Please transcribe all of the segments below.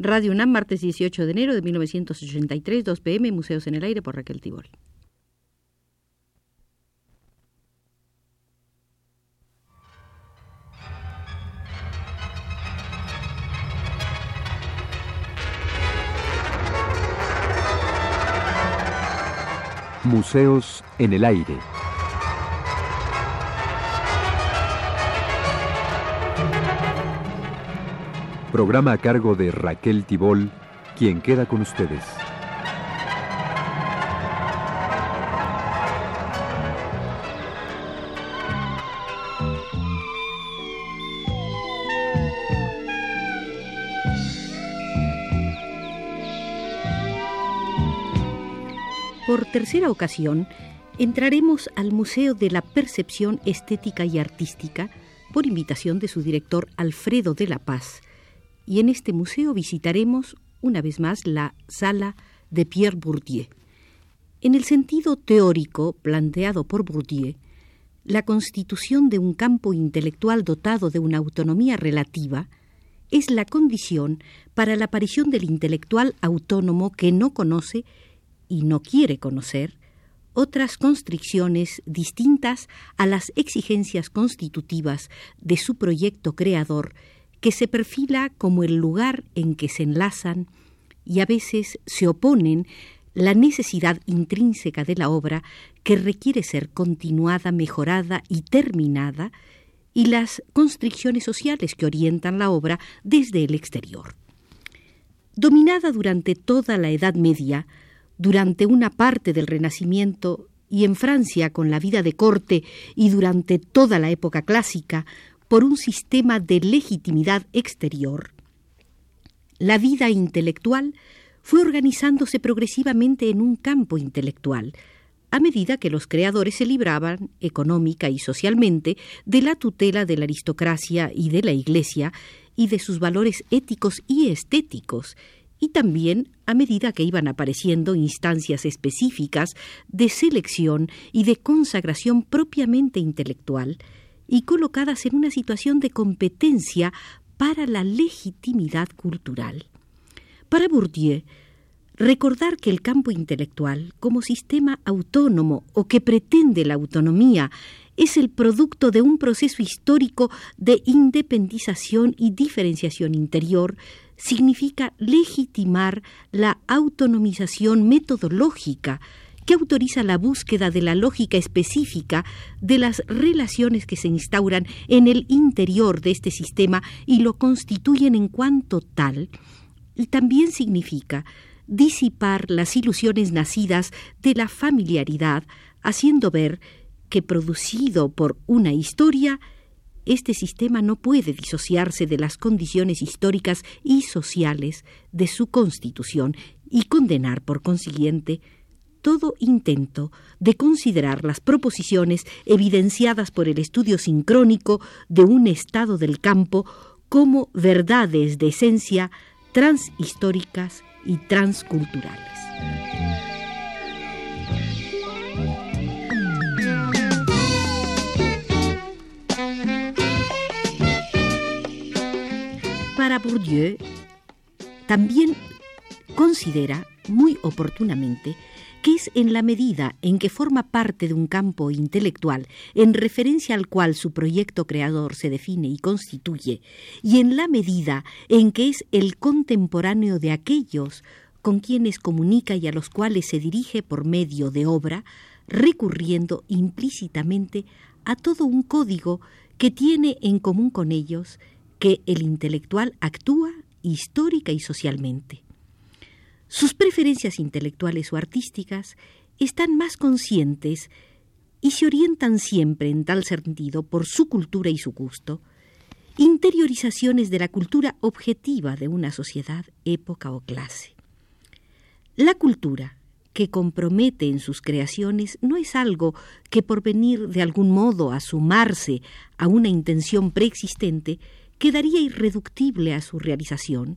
Radio UNAM, martes 18 de enero de 1983, 2 pm, Museos en el Aire por Raquel Tibol. Museos en el Aire. Programa a cargo de Raquel Tibol, quien queda con ustedes. Por tercera ocasión, entraremos al Museo de la Percepción Estética y Artística por invitación de su director Alfredo de la Paz, y en este museo visitaremos una vez más la sala de Pierre Bourdieu. En el sentido teórico planteado por Bourdieu, la constitución de un campo intelectual dotado de una autonomía relativa es la condición para la aparición del intelectual autónomo que no conoce y no quiere conocer otras constricciones distintas a las exigencias constitutivas de su proyecto creador, que se perfila como el lugar en que se enlazan y a veces se oponen la necesidad intrínseca de la obra que requiere ser continuada, mejorada y terminada, y las constricciones sociales que orientan la obra desde el exterior. Dominada durante toda la Edad Media, durante una parte del Renacimiento y en Francia con la vida de corte y durante toda la época clásica por un sistema de legitimidad exterior, la vida intelectual fue organizándose progresivamente en un campo intelectual, a medida que los creadores se libraban, económica y socialmente, de la tutela de la aristocracia y de la Iglesia y de sus valores éticos y estéticos, y también a medida que iban apareciendo instancias específicas de selección y de consagración propiamente intelectual, y colocadas en una situación de competencia para la legitimidad cultural. Para Bourdieu, recordar que el campo intelectual, como sistema autónomo o que pretende la autonomía, es el producto de un proceso histórico de independización y diferenciación interior, significa legitimar la autonomización metodológica que autoriza la búsqueda de la lógica específica de las relaciones que se instauran en el interior de este sistema y lo constituyen en cuanto tal, también significa disipar las ilusiones nacidas de la familiaridad, haciendo ver que producido por una historia, este sistema no puede disociarse de las condiciones históricas y sociales de su constitución y condenar, por consiguiente, todo intento de considerar las proposiciones evidenciadas por el estudio sincrónico de un estado del campo como verdades de esencia transhistóricas y transculturales. Para Bourdieu, también considera muy oportunamente es en la medida en que forma parte de un campo intelectual en referencia al cual su proyecto creador se define y constituye, y en la medida en que es el contemporáneo de aquellos con quienes comunica y a los cuales se dirige por medio de obra, recurriendo implícitamente a todo un código que tiene en común con ellos que el intelectual actúa histórica y socialmente. Sus preferencias intelectuales o artísticas están más conscientes y se orientan siempre en tal sentido por su cultura y su gusto, interiorizaciones de la cultura objetiva de una sociedad, época o clase. La cultura que compromete en sus creaciones no es algo que por venir de algún modo a sumarse a una intención preexistente quedaría irreductible a su realización,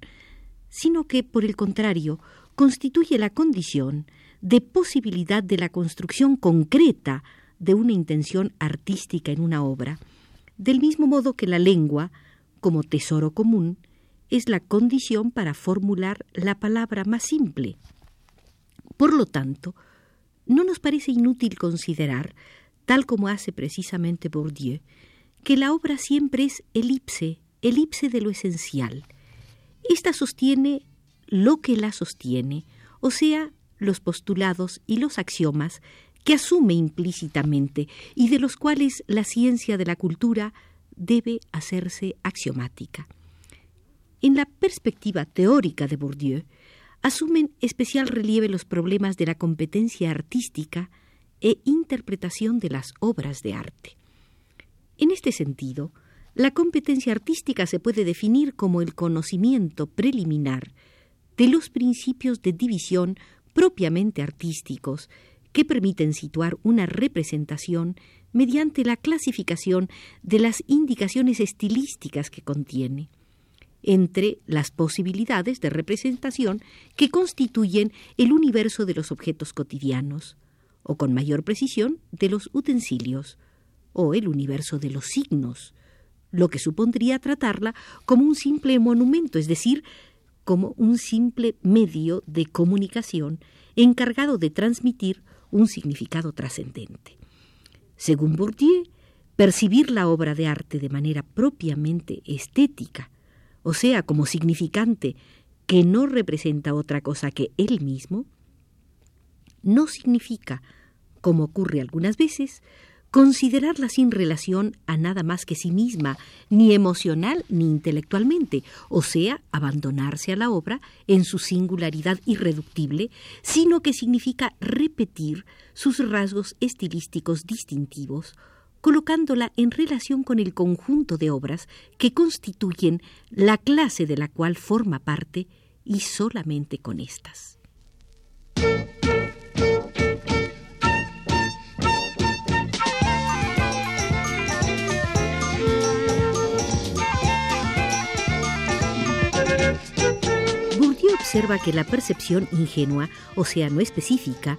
sino que, por el contrario, constituye la condición de posibilidad de la construcción concreta de una intención artística en una obra, del mismo modo que la lengua, como tesoro común, es la condición para formular la palabra más simple. Por lo tanto, no nos parece inútil considerar, tal como hace precisamente Bourdieu, que la obra siempre es elipse, elipse de lo esencial. Esta sostiene lo que la sostiene, o sea, los postulados y los axiomas que asume implícitamente y de los cuales la ciencia de la cultura debe hacerse axiomática. En la perspectiva teórica de Bourdieu, asumen especial relieve los problemas de la competencia artística e interpretación de las obras de arte. En este sentido, la competencia artística se puede definir como el conocimiento preliminar de los principios de división propiamente artísticos que permiten situar una representación mediante la clasificación de las indicaciones estilísticas que contiene, entre las posibilidades de representación que constituyen el universo de los objetos cotidianos, o con mayor precisión de los utensilios, o el universo de los signos, lo que supondría tratarla como un simple monumento, es decir, como un simple medio de comunicación encargado de transmitir un significado trascendente. Según Bourdieu, percibir la obra de arte de manera propiamente estética, o sea, como significante que no representa otra cosa que él mismo, no significa, como ocurre algunas veces, considerarla sin relación a nada más que sí misma, ni emocional ni intelectualmente, o sea, abandonarse a la obra en su singularidad irreductible, sino que significa repetir sus rasgos estilísticos distintivos, colocándola en relación con el conjunto de obras que constituyen la clase de la cual forma parte y solamente con estas. Observa que la percepción ingenua, o sea, no específica,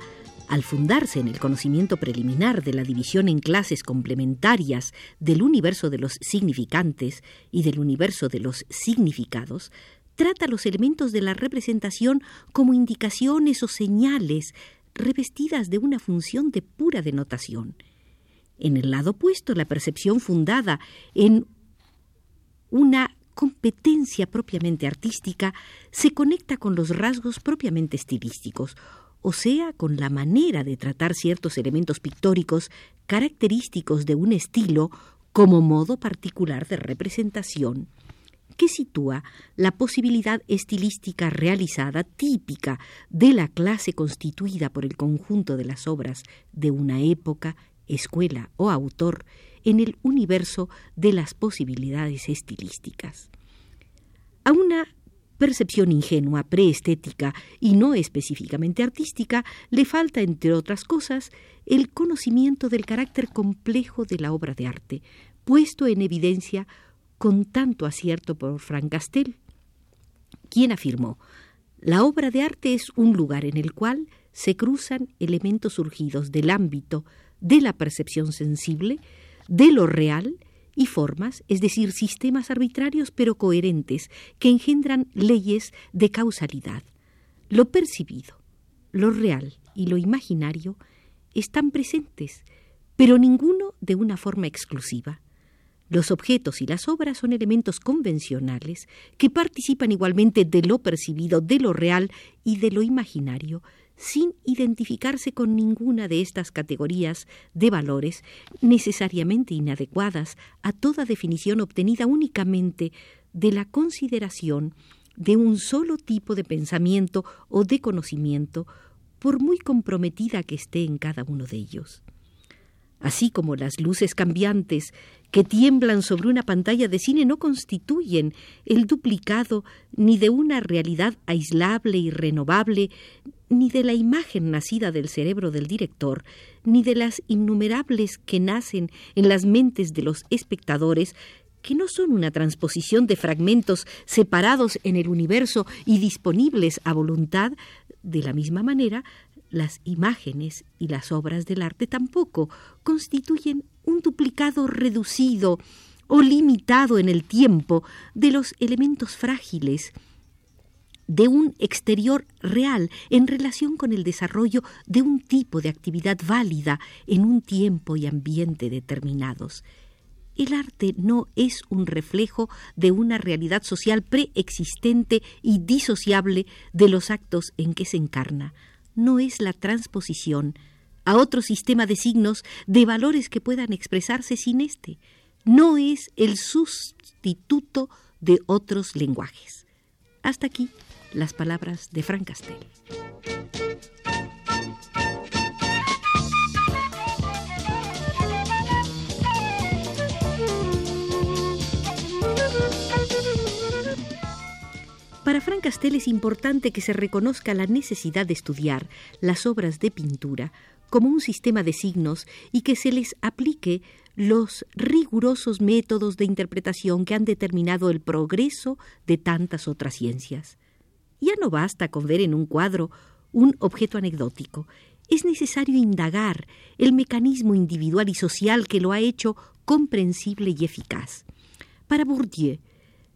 al fundarse en el conocimiento preliminar de la división en clases complementarias del universo de los significantes y del universo de los significados, trata los elementos de la representación como indicaciones o señales revestidas de una función de pura denotación. En el lado opuesto, la percepción fundada en una competencia propiamente artística se conecta con los rasgos propiamente estilísticos, o sea, con la manera de tratar ciertos elementos pictóricos característicos de un estilo como modo particular de representación, que sitúa la posibilidad estilística realizada típica de la clase constituida por el conjunto de las obras de una época, escuela o autor en el universo de las posibilidades estilísticas. A una percepción ingenua, preestética y no específicamente artística, le falta, entre otras cosas, el conocimiento del carácter complejo de la obra de arte, puesto en evidencia con tanto acierto por Frank Castell, quien afirmó la obra de arte es un lugar en el cual se cruzan elementos surgidos del ámbito de la percepción sensible, de lo real y formas, es decir, sistemas arbitrarios pero coherentes que engendran leyes de causalidad. Lo percibido, lo real y lo imaginario están presentes, pero ninguno de una forma exclusiva. Los objetos y las obras son elementos convencionales que participan igualmente de lo percibido, de lo real y de lo imaginario, sin identificarse con ninguna de estas categorías de valores necesariamente inadecuadas a toda definición obtenida únicamente de la consideración de un solo tipo de pensamiento o de conocimiento, por muy comprometida que esté en cada uno de ellos. Así como las luces cambiantes que tiemblan sobre una pantalla de cine no constituyen el duplicado ni de una realidad aislable y renovable, ni de la imagen nacida del cerebro del director, ni de las innumerables que nacen en las mentes de los espectadores, que no son una transposición de fragmentos separados en el universo y disponibles a voluntad, de la misma manera, las imágenes y las obras del arte tampoco constituyen un duplicado reducido o limitado en el tiempo de los elementos frágiles de un exterior real en relación con el desarrollo de un tipo de actividad válida en un tiempo y ambiente determinados. El arte no es un reflejo de una realidad social preexistente y disociable de los actos en que se encarna. No es la transposición a otro sistema de signos de valores que puedan expresarse sin éste. No es el sustituto de otros lenguajes. Hasta aquí las palabras de Frank. Para Frank Castell es importante que se reconozca la necesidad de estudiar las obras de pintura como un sistema de signos y que se les aplique los rigurosos métodos de interpretación que han determinado el progreso de tantas otras ciencias. Ya no basta con ver en un cuadro un objeto anecdótico. Es necesario indagar el mecanismo individual y social que lo ha hecho comprensible y eficaz. Para Bourdieu,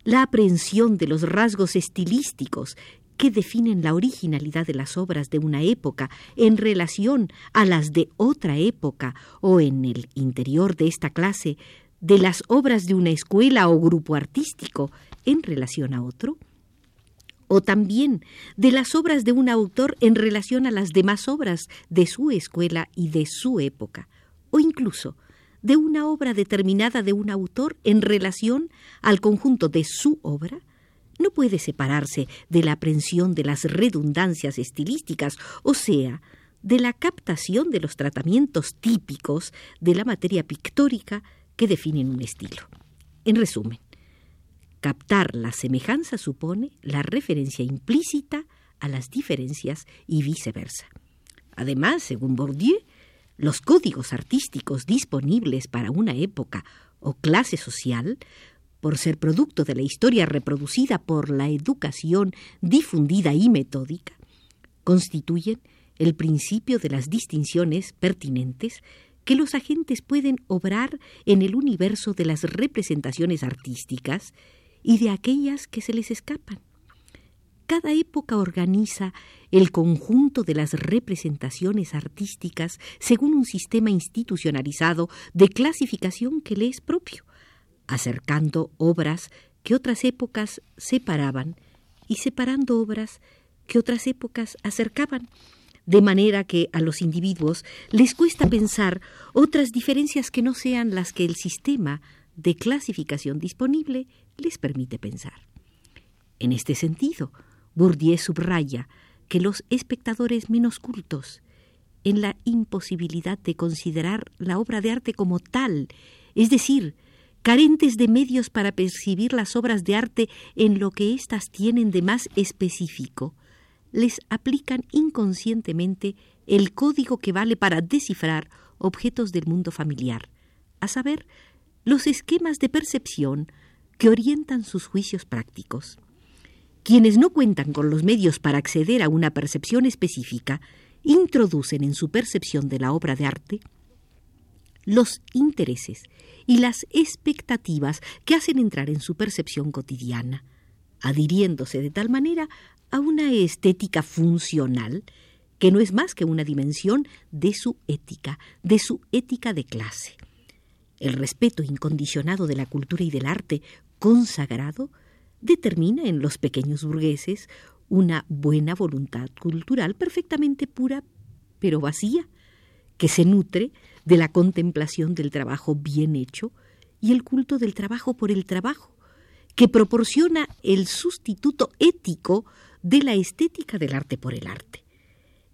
la aprehensión de los rasgos estilísticos que definen la originalidad de las obras de una época en relación a las de otra época o en el interior de esta clase de las obras de una escuela o grupo artístico en relación a otro, o también de las obras de un autor en relación a las demás obras de su escuela y de su época, o incluso de una obra determinada de un autor en relación al conjunto de su obra, no puede separarse de la aprensión de las redundancias estilísticas, o sea, de la captación de los tratamientos típicos de la materia pictórica que definen un estilo. En resumen, Captar la semejanza supone la referencia implícita a las diferencias y viceversa. Además, según Bourdieu, los códigos artísticos disponibles para una época o clase social, por ser producto de la historia reproducida por la educación difundida y metódica, constituyen el principio de las distinciones pertinentes que los agentes pueden obrar en el universo de las representaciones artísticas y de aquellas que se les escapan. Cada época organiza el conjunto de las representaciones artísticas según un sistema institucionalizado de clasificación que le es propio, acercando obras que otras épocas separaban y separando obras que otras épocas acercaban, de manera que a los individuos les cuesta pensar otras diferencias que no sean las que el sistema de clasificación disponible les permite pensar. En este sentido, Bourdieu subraya que los espectadores menos cultos, en la imposibilidad de considerar la obra de arte como tal, es decir, carentes de medios para percibir las obras de arte en lo que éstas tienen de más específico, les aplican inconscientemente el código que vale para descifrar objetos del mundo familiar, a saber, los esquemas de percepción que orientan sus juicios prácticos. Quienes no cuentan con los medios para acceder a una percepción específica introducen en su percepción de la obra de arte los intereses y las expectativas que hacen entrar en su percepción cotidiana, adhiriéndose de tal manera a una estética funcional que no es más que una dimensión de su ética, de su ética de clase. El respeto incondicionado de la cultura y del arte consagrado determina en los pequeños burgueses una buena voluntad cultural perfectamente pura, pero vacía, que se nutre de la contemplación del trabajo bien hecho y el culto del trabajo por el trabajo, que proporciona el sustituto ético de la estética del arte por el arte.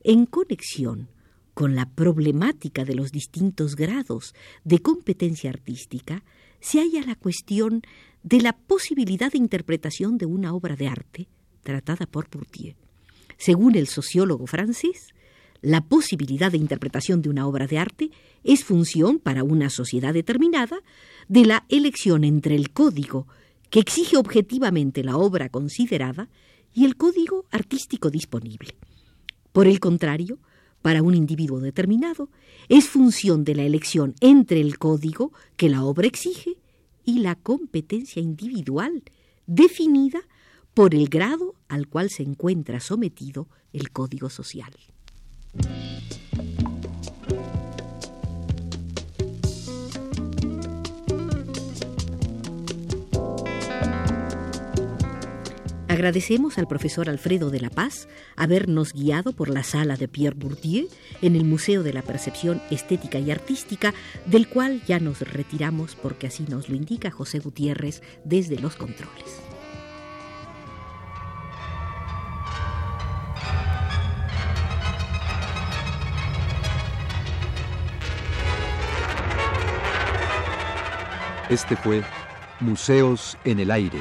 En conexión con la problemática de los distintos grados de competencia artística, se halla la cuestión de la posibilidad de interpretación de una obra de arte tratada por Bourdieu. Según el sociólogo francés, la posibilidad de interpretación de una obra de arte es función para una sociedad determinada de la elección entre el código que exige objetivamente la obra considerada y el código artístico disponible. Por el contrario, para un individuo determinado es función de la elección entre el código que la obra exige y la competencia individual definida por el grado al cual se encuentra sometido el código social. Agradecemos al profesor Alfredo de la Paz habernos guiado por la sala de Pierre Bourdieu en el Museo de la Percepción Estética y Artística, del cual ya nos retiramos porque así nos lo indica José Gutiérrez desde los controles. Este fue Museos en el Aire.